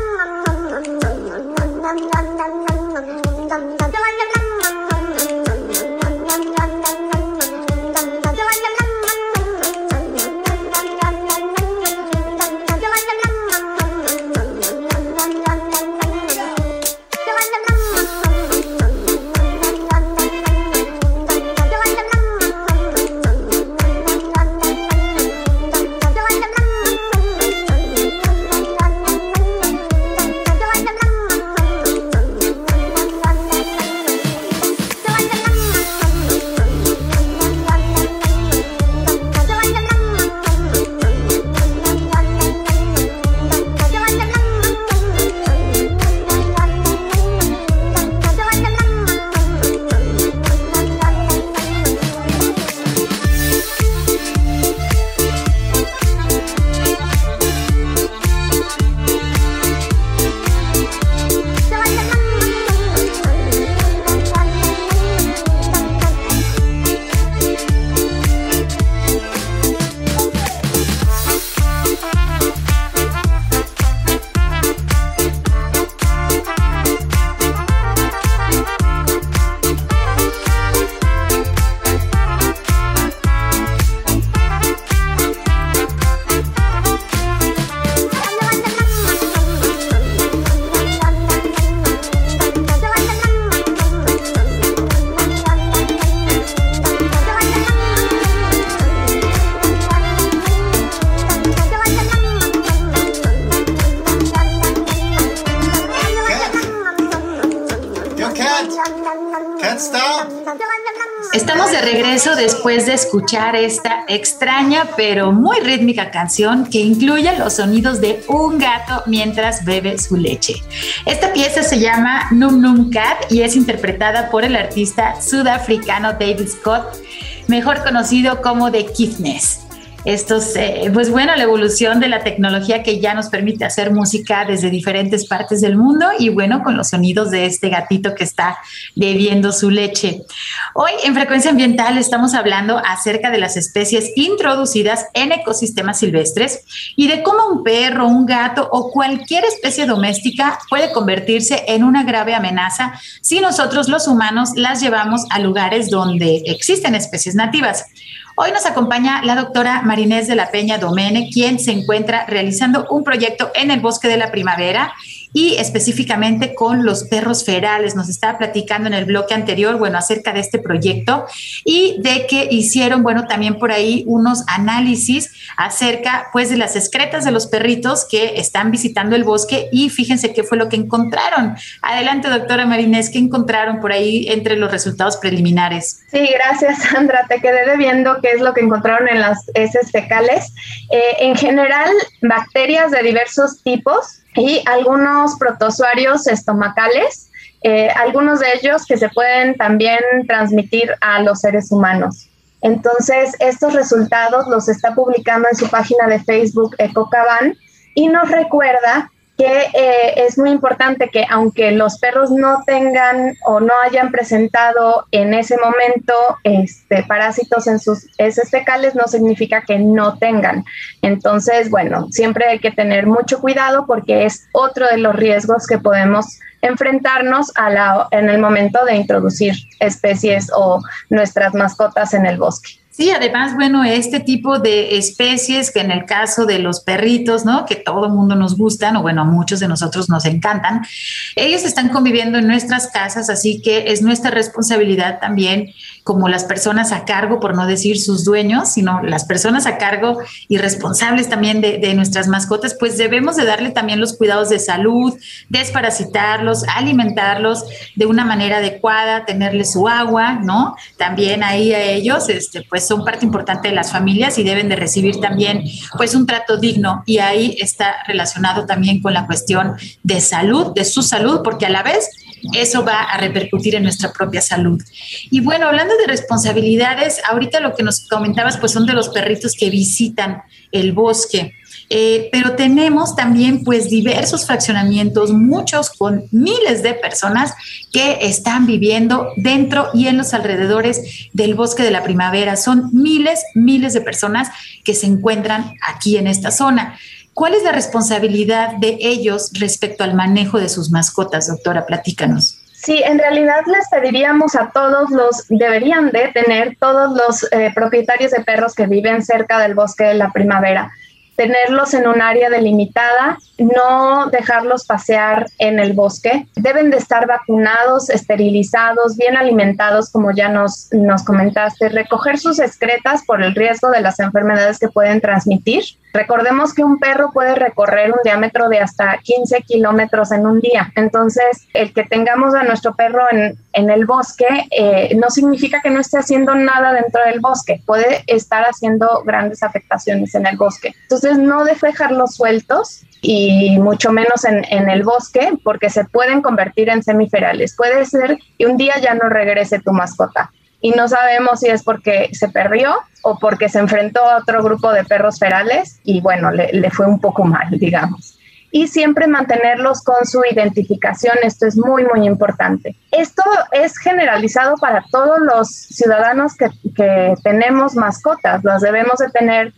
Escuchar esta extraña pero muy rítmica canción que incluye los sonidos de un gato mientras bebe su leche. Esta pieza se llama Num Num Cat y es interpretada por el artista sudafricano David Scott, mejor conocido como The Kiffness estos, eh, pues bueno, la evolución de la tecnología que ya nos permite hacer música desde diferentes partes del mundo y bueno, con los sonidos de este gatito que está bebiendo su leche. Hoy en Frecuencia Ambiental estamos hablando acerca de las especies introducidas en ecosistemas silvestres y de cómo un perro, un gato o cualquier especie doméstica puede convertirse en una grave amenaza si nosotros los humanos las llevamos a lugares donde existen especies nativas. Hoy nos acompaña la doctora Marinés de la Peña Domene, quien se encuentra realizando un proyecto en el Bosque de la Primavera y específicamente con los perros ferales. Nos estaba platicando en el bloque anterior, bueno, acerca de este proyecto y de que hicieron, bueno, también por ahí unos análisis acerca, pues, de las excretas de los perritos que están visitando el bosque y fíjense qué fue lo que encontraron. Adelante, doctora Marinés, ¿qué encontraron por ahí entre los resultados preliminares? Sí, gracias, Sandra. Te quedé debiendo qué es lo que encontraron en las heces fecales. Eh, en general, bacterias de diversos tipos y algunos protozoarios estomacales, eh, algunos de ellos que se pueden también transmitir a los seres humanos. Entonces, estos resultados los está publicando en su página de Facebook EcoCaban y nos recuerda que eh, es muy importante que aunque los perros no tengan o no hayan presentado en ese momento este, parásitos en sus heces fecales, no significa que no tengan. Entonces, bueno, siempre hay que tener mucho cuidado porque es otro de los riesgos que podemos enfrentarnos a la, en el momento de introducir especies o nuestras mascotas en el bosque. Sí, además, bueno, este tipo de especies que en el caso de los perritos, ¿no? Que todo el mundo nos gustan, o bueno, muchos de nosotros nos encantan, ellos están conviviendo en nuestras casas, así que es nuestra responsabilidad también como las personas a cargo, por no decir sus dueños, sino las personas a cargo y responsables también de, de nuestras mascotas, pues debemos de darle también los cuidados de salud, desparasitarlos, alimentarlos de una manera adecuada, tenerles su agua, ¿no? También ahí a ellos, este, pues son parte importante de las familias y deben de recibir también pues un trato digno y ahí está relacionado también con la cuestión de salud, de su salud, porque a la vez eso va a repercutir en nuestra propia salud. Y bueno, hablando de responsabilidades, ahorita lo que nos comentabas pues son de los perritos que visitan el bosque. Eh, pero tenemos también pues diversos fraccionamientos, muchos con miles de personas que están viviendo dentro y en los alrededores del bosque de la primavera. Son miles, miles de personas que se encuentran aquí en esta zona. ¿Cuál es la responsabilidad de ellos respecto al manejo de sus mascotas, doctora? Platícanos. Sí, en realidad les pediríamos a todos los, deberían de tener todos los eh, propietarios de perros que viven cerca del bosque de la primavera, tenerlos en un área delimitada, no dejarlos pasear en el bosque. Deben de estar vacunados, esterilizados, bien alimentados, como ya nos, nos comentaste, recoger sus excretas por el riesgo de las enfermedades que pueden transmitir Recordemos que un perro puede recorrer un diámetro de hasta 15 kilómetros en un día. Entonces, el que tengamos a nuestro perro en, el bosque eh, no significa que no esté haciendo nada dentro del bosque. Puede estar haciendo grandes afectaciones en el bosque. Entonces, no dejarlos sueltos y mucho menos en, el bosque porque se pueden convertir en semiferales. Puede ser que un día ya no regrese tu mascota y no sabemos si es porque se perdió o porque se enfrentó a otro grupo de perros ferales y bueno, le, fue un poco mal, digamos. Y siempre mantenerlos con su identificación, esto es muy, muy importante. Esto es generalizado para todos los ciudadanos que, que tenemos mascotas, las debemos de tener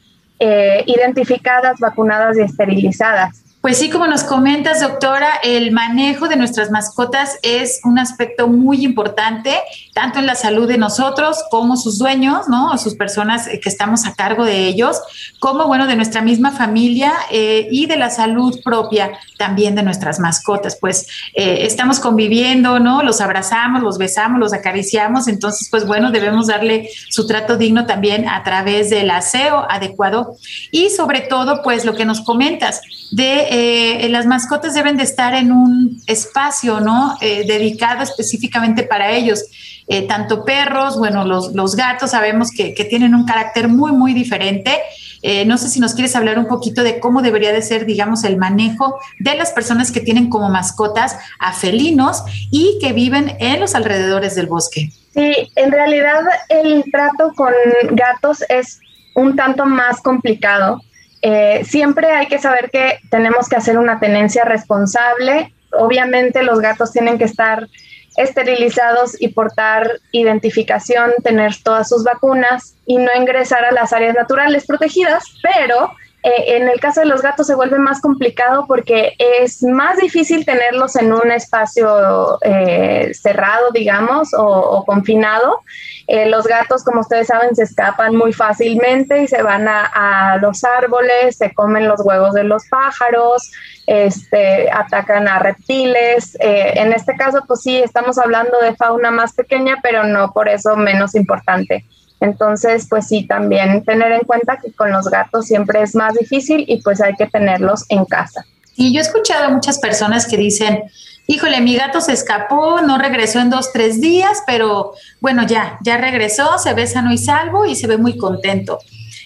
eh, identificadas, vacunadas y esterilizadas. Pues sí, como nos comentas, doctora, el manejo de nuestras mascotas es un aspecto muy importante, tanto en la salud de nosotros como sus dueños, ¿no? sus personas que estamos a cargo de ellos, como, bueno, de nuestra misma familia eh, y de la salud propia también de nuestras mascotas. Pues eh, estamos conviviendo, ¿no? Los abrazamos, los besamos, los acariciamos, entonces, pues bueno, debemos darle su trato digno también a través del aseo adecuado y sobre todo, pues lo que nos comentas de eh, las mascotas deben de estar en un espacio, ¿no? Eh, dedicado específicamente para ellos. eh, tanto perros, bueno, los, gatos sabemos que, que, tienen un carácter muy, muy diferente. Eh, no sé si nos quieres hablar un poquito de cómo debería de ser, digamos, el manejo de las personas que tienen como mascotas a felinos y que viven en los alrededores del bosque. Sí, en realidad el trato con gatos es un tanto más complicado. Eh, siempre hay que saber que tenemos que hacer una tenencia responsable. Obviamente los gatos tienen que estar esterilizados y portar identificación, tener todas sus vacunas y no ingresar a las áreas naturales protegidas, pero eh, en el caso de los gatos se vuelve más complicado porque es más difícil tenerlos en un espacio eh, cerrado, digamos, o, confinado. Eh, los gatos, como ustedes saben, se escapan muy fácilmente y se van a, los árboles, se comen los huevos de los pájaros, este, atacan a reptiles. en este caso, pues sí, estamos hablando de fauna más pequeña, pero no por eso menos importante. Entonces, pues sí, también tener en cuenta que con los gatos siempre es más difícil y pues hay que tenerlos en casa. Y yo he escuchado a muchas personas que dicen, híjole, mi gato se escapó, no regresó en dos, tres días, pero bueno, ya, ya regresó, se ve sano y salvo y se ve muy contento.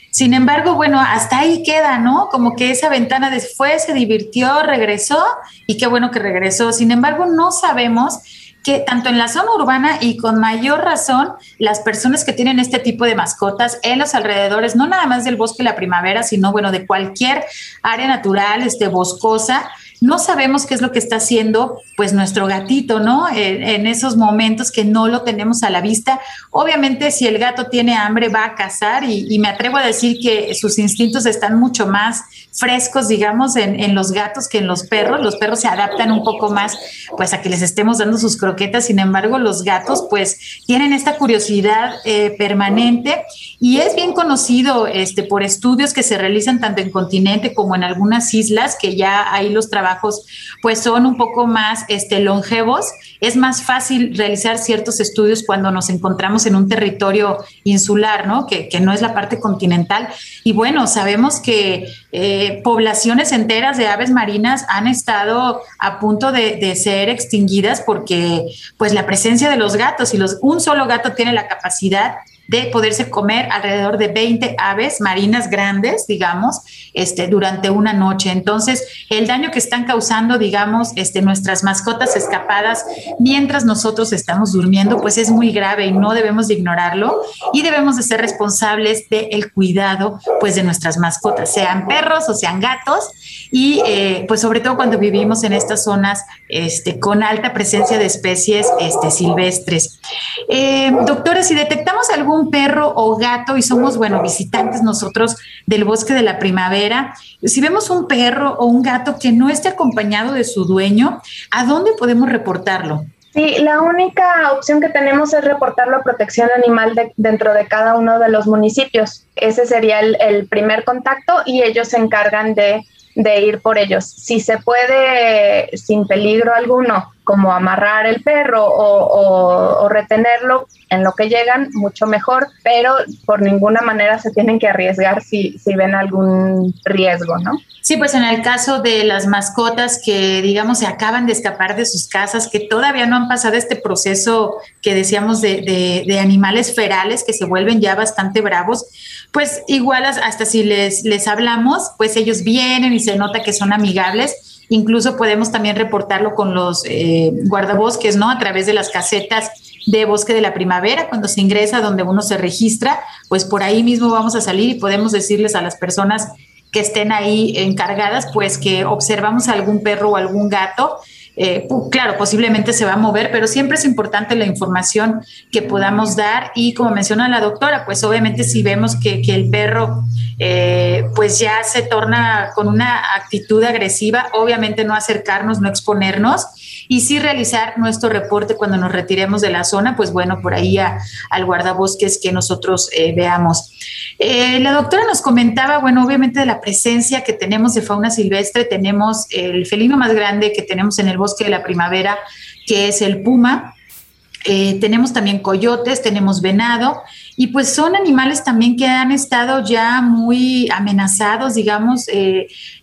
Sin embargo, bueno, hasta ahí queda, ¿no? Como que esa ventana después se divirtió, regresó y qué bueno que regresó. Sin embargo, no sabemos que tanto en la zona urbana y con mayor razón las personas que tienen este tipo de mascotas en los alrededores, no nada más del bosque la primavera, sino bueno, de cualquier área natural, este boscosa, no sabemos qué es lo que está haciendo pues nuestro gatito, ¿no? En, esos momentos que no lo tenemos a la vista. Obviamente si el gato tiene hambre va a cazar y, me atrevo a decir que sus instintos están mucho más frescos, digamos, en, los gatos que en los perros. Los perros se adaptan un poco más pues a que les estemos dando sus croquetas, sin embargo los gatos pues tienen esta curiosidad eh, permanente y es bien conocido este, por estudios que se realizan tanto en continente como en algunas islas que ya ahí los trabajos pues son un poco más este, longevos. Es más fácil realizar ciertos estudios cuando nos encontramos en un territorio insular, ¿no? Que, no es la parte continental. Y bueno, sabemos que eh, poblaciones enteras de aves marinas han estado a punto de, de, ser extinguidas porque pues la presencia de los gatos y los, un solo gato tiene la capacidad de poderse comer alrededor de 20 aves marinas grandes, digamos, este, durante una noche. Entonces, el daño que están causando, digamos, este, nuestras mascotas escapadas mientras nosotros estamos durmiendo, pues es muy grave y no debemos de ignorarlo y debemos de ser responsables del cuidado, pues, de nuestras mascotas, sean perros o sean gatos y, eh, pues, sobre todo cuando vivimos en estas zonas este, con alta presencia de especies este, silvestres. Eh, doctores, si detectamos algún perro o gato y somos, bueno, visitantes nosotros del bosque de la primavera, si vemos un perro o un gato que no esté acompañado de su dueño, ¿a dónde podemos reportarlo? Sí, la única opción que tenemos es reportarlo a protección animal dentro de cada uno de los municipios. Ese sería el, primer contacto y ellos se encargan de, de ir por ellos. Si se puede sin peligro alguno como amarrar el perro o, retenerlo en lo que llegan, mucho mejor, pero por ninguna manera se tienen que arriesgar si, si ven algún riesgo, ¿no? Sí, pues en el caso de las mascotas que, digamos, se acaban de escapar de sus casas, que todavía no han pasado este proceso que decíamos de, de, animales ferales que se vuelven ya bastante bravos, pues igual hasta si les, les hablamos, pues ellos vienen y se nota que son amigables Incluso podemos también reportarlo con los eh, guardabosques, ¿no? A través de las casetas de bosque de la primavera, cuando se ingresa, donde uno se registra, pues por ahí mismo vamos a salir y podemos decirles a las personas que estén ahí encargadas, pues que observamos algún perro o algún gato eh, claro, posiblemente se va a mover, pero siempre es importante la información que podamos dar. Y como menciona la doctora, pues obviamente si vemos que, el perro eh, pues ya se torna con una actitud agresiva, obviamente no acercarnos, no exponernos y sí realizar nuestro reporte cuando nos retiremos de la zona, pues bueno, por ahí al guardabosques que nosotros eh, veamos. Eh, la doctora nos comentaba, bueno, obviamente de la presencia que tenemos de fauna silvestre, tenemos el felino más grande que tenemos en el bosque de la primavera, que es el puma. Eh, tenemos también coyotes, tenemos venado, y pues son animales también que han estado ya muy amenazados, digamos,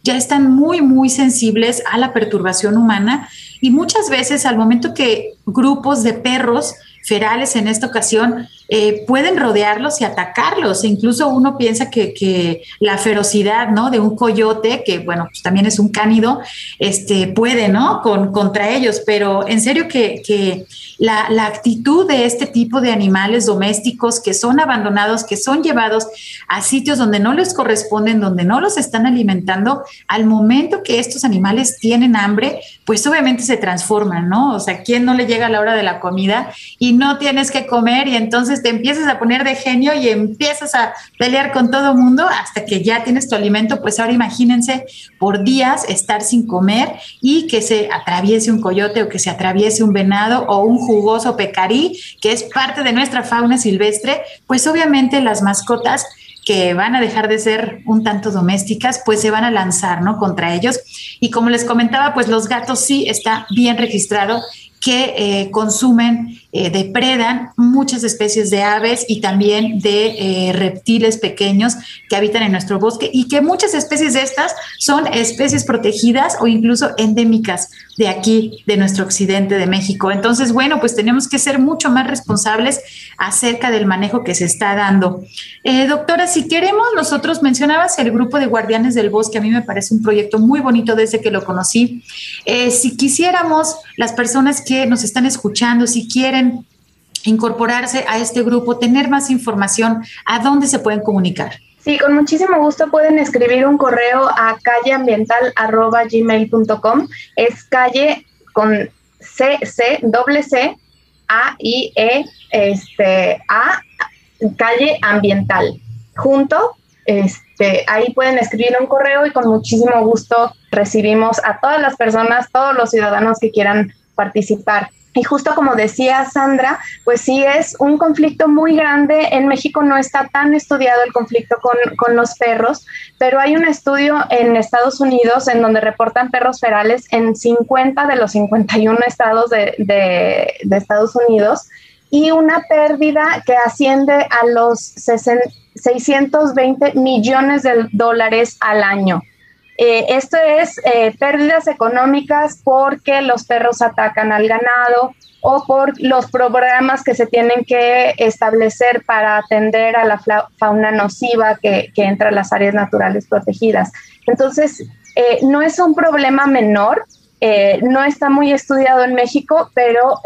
ya están muy, muy sensibles a la perturbación humana y muchas veces al momento que grupos de perros ferales en esta ocasión eh, pueden rodearlos y atacarlos. E incluso uno piensa que, la ferocidad, ¿no? De un coyote, que bueno, pues también es un cánido, este, puede, ¿no? Con, contra ellos, pero en serio que, la, la, actitud de este tipo de animales domésticos que son abandonados, que son llevados a sitios donde no les corresponden, donde no los están alimentando, al momento que estos animales tienen hambre, pues obviamente se transforman, ¿no? O sea, ¿quién no le llega a la hora de la comida y no tienes que comer y entonces te empiezas a poner de genio y empiezas a pelear con todo mundo hasta que ya tienes tu alimento? Pues ahora imagínense por días estar sin comer y que se atraviese un coyote o que se atraviese un venado o un jugoso pecarí, que es parte de nuestra fauna silvestre, pues obviamente las mascotas que van a dejar de ser un tanto domésticas, pues se van a lanzar, ¿no? Contra ellos. Y como les comentaba, pues los gatos sí está bien registrado que eh, consumen, eh, depredan muchas especies de aves y también de eh, reptiles pequeños que habitan en nuestro bosque y que muchas especies de estas son especies protegidas o incluso endémicas de aquí, de nuestro occidente de México. Entonces, bueno, pues tenemos que ser mucho más responsables acerca del manejo que se está dando. doctora, si queremos, nosotros mencionabas el grupo de guardianes del bosque, a mí me parece un proyecto muy bonito desde que lo conocí. si quisiéramos, las personas que nos están escuchando, si quieren incorporarse a este grupo, tener más información, ¿a dónde se pueden comunicar? Sí, con muchísimo gusto pueden escribir un correo a calleambiental.gmail.com. Es calle con C, C, doble C, A, I, E, este, A, calle ambiental. Junto, este, ahí pueden escribir un correo y con muchísimo gusto recibimos a todas las personas, todos los ciudadanos que quieran participar. Y justo como decía Sandra, pues sí es un conflicto muy grande. En México no está tan estudiado el conflicto con, los perros, pero hay un estudio en Estados Unidos en donde reportan perros ferales en 50 de los 51 estados de, de Estados Unidos y una pérdida que asciende a los 620 millones de dólares al año. Eh, esto es eh, pérdidas económicas porque los perros atacan al ganado o por los programas que se tienen que establecer para atender a la fauna nociva que, entra a las áreas naturales protegidas. Entonces, eh, no es un problema menor, no está muy estudiado en México, pero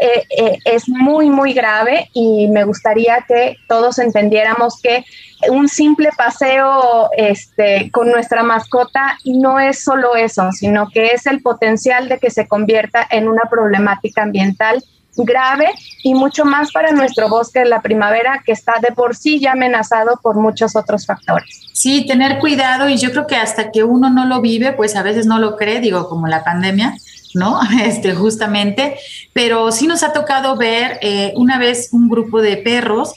es muy, muy grave y me gustaría que todos entendiéramos que un simple paseo este, con nuestra mascota no es solo eso, sino que es el potencial de que se convierta en una problemática ambiental grave y mucho más para nuestro bosque de la primavera que está de por sí ya amenazado por muchos otros factores. Sí, tener cuidado y yo creo que hasta que uno no lo vive, pues a veces no lo cree, digo, como la pandemia, ¿no? Este, justamente, pero sí nos ha tocado ver eh, una vez un grupo de perros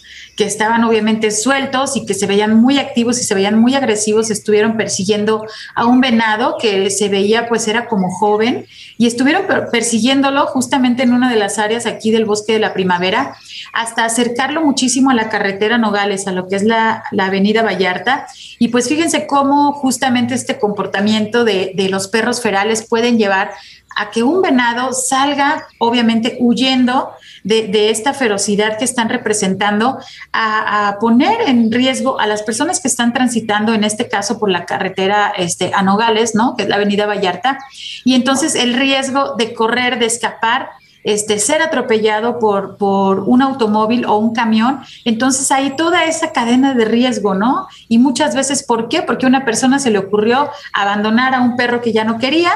estaban obviamente sueltos y que se veían muy activos y se veían muy agresivos, estuvieron persiguiendo a un venado que se veía pues era como joven y estuvieron persiguiéndolo justamente en una de las áreas aquí del bosque de la primavera hasta acercarlo muchísimo a la carretera Nogales, a lo que es la, avenida Vallarta. Y pues fíjense cómo justamente este comportamiento de, de los perros ferales pueden llevar a que un venado salga, obviamente, huyendo de, esta ferocidad que están representando, a, poner en riesgo a las personas que están transitando, en este caso por la carretera este, a Nogales, ¿no? Que es la avenida Vallarta. Y entonces el riesgo de correr, de escapar, este, ser atropellado por, por un automóvil o un camión. Entonces hay toda esa cadena de riesgo, ¿no? Y muchas veces, ¿por qué? Porque a una persona se le ocurrió abandonar a un perro que ya no quería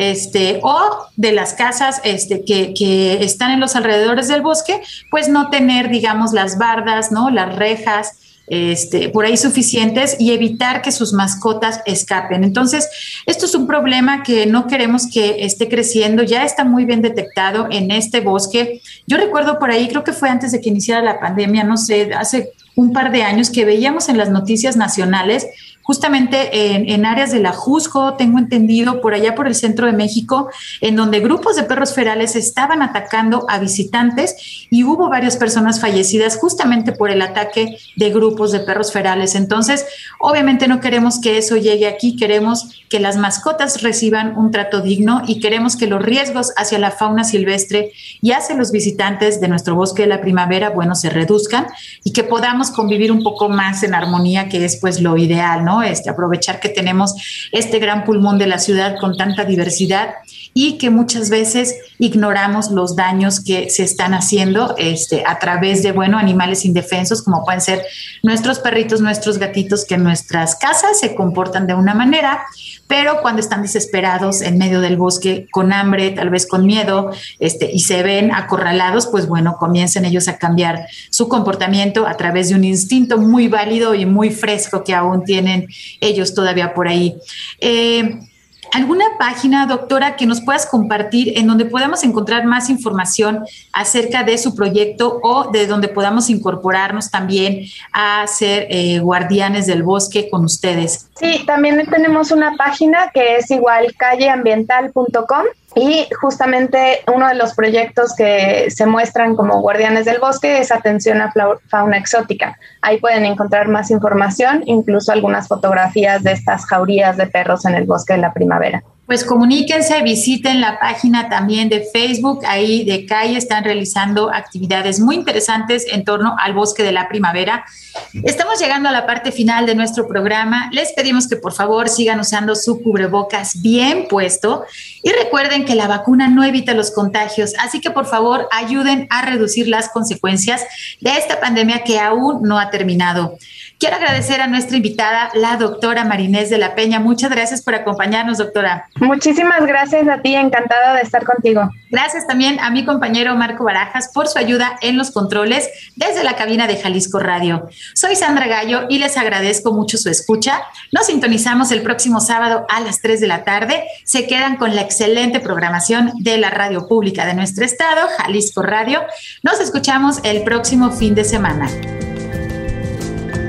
este, o de las casas este, que, que, están en los alrededores del bosque, pues no tener, digamos, las bardas, ¿no? Las rejas, este, por ahí suficientes y evitar que sus mascotas escapen. Entonces, esto es un problema que no queremos que esté creciendo, ya está muy bien detectado en este bosque. Yo recuerdo por ahí, creo que fue antes de que iniciara la pandemia, no sé, hace un par de años que veíamos en las noticias nacionales justamente en, áreas de la Jusco, tengo entendido, por allá por el centro de México, en donde grupos de perros ferales estaban atacando a visitantes y hubo varias personas fallecidas justamente por el ataque de grupos de perros ferales. Entonces, obviamente no queremos que eso llegue aquí, queremos que las mascotas reciban un trato digno y queremos que los riesgos hacia la fauna silvestre y hacia los visitantes de nuestro bosque de la primavera, bueno, se reduzcan y que podamos convivir un poco más en armonía, que es pues lo ideal, ¿no? Este, aprovechar que tenemos este gran pulmón de la ciudad con tanta diversidad y que muchas veces ignoramos los daños que se están haciendo este, a través de, bueno, animales indefensos, como pueden ser nuestros perritos, nuestros gatitos, que en nuestras casas se comportan de una manera, pero cuando están desesperados en medio del bosque, con hambre, tal vez con miedo, este, y se ven acorralados, pues bueno, comiencen ellos a cambiar su comportamiento a través de un instinto muy válido y muy fresco que aún tienen ellos todavía por ahí. Eh, ¿Alguna página, doctora, que nos puedas compartir en donde podamos encontrar más información acerca de su proyecto o de donde podamos incorporarnos también a ser eh, guardianes del bosque con ustedes? Sí, también tenemos una página que es igual calleambiental.com y justamente uno de los proyectos que se muestran como guardianes del bosque es atención a fauna exótica. Ahí pueden encontrar más información, incluso algunas fotografías de estas jaurías de perros en el bosque de la primavera pues comuníquense, visiten la página también de Facebook, ahí de calle están realizando actividades muy interesantes en torno al bosque de la primavera. Estamos llegando a la parte final de nuestro programa. Les pedimos que por favor sigan usando su cubrebocas bien puesto y recuerden que la vacuna no evita los contagios, así que por favor ayuden a reducir las consecuencias de esta pandemia que aún no ha terminado. Quiero agradecer a nuestra invitada, la doctora Marinés de la Peña. Muchas gracias por acompañarnos, doctora. Muchísimas gracias a ti, encantada de estar contigo. Gracias también a mi compañero Marco Barajas por su ayuda en los controles desde la cabina de Jalisco Radio. Soy Sandra Gallo y les agradezco mucho su escucha. Nos sintonizamos el próximo sábado a las 3 de la tarde. Se quedan con la excelente programación de la radio pública de nuestro estado, Jalisco Radio. Nos escuchamos el próximo fin de semana.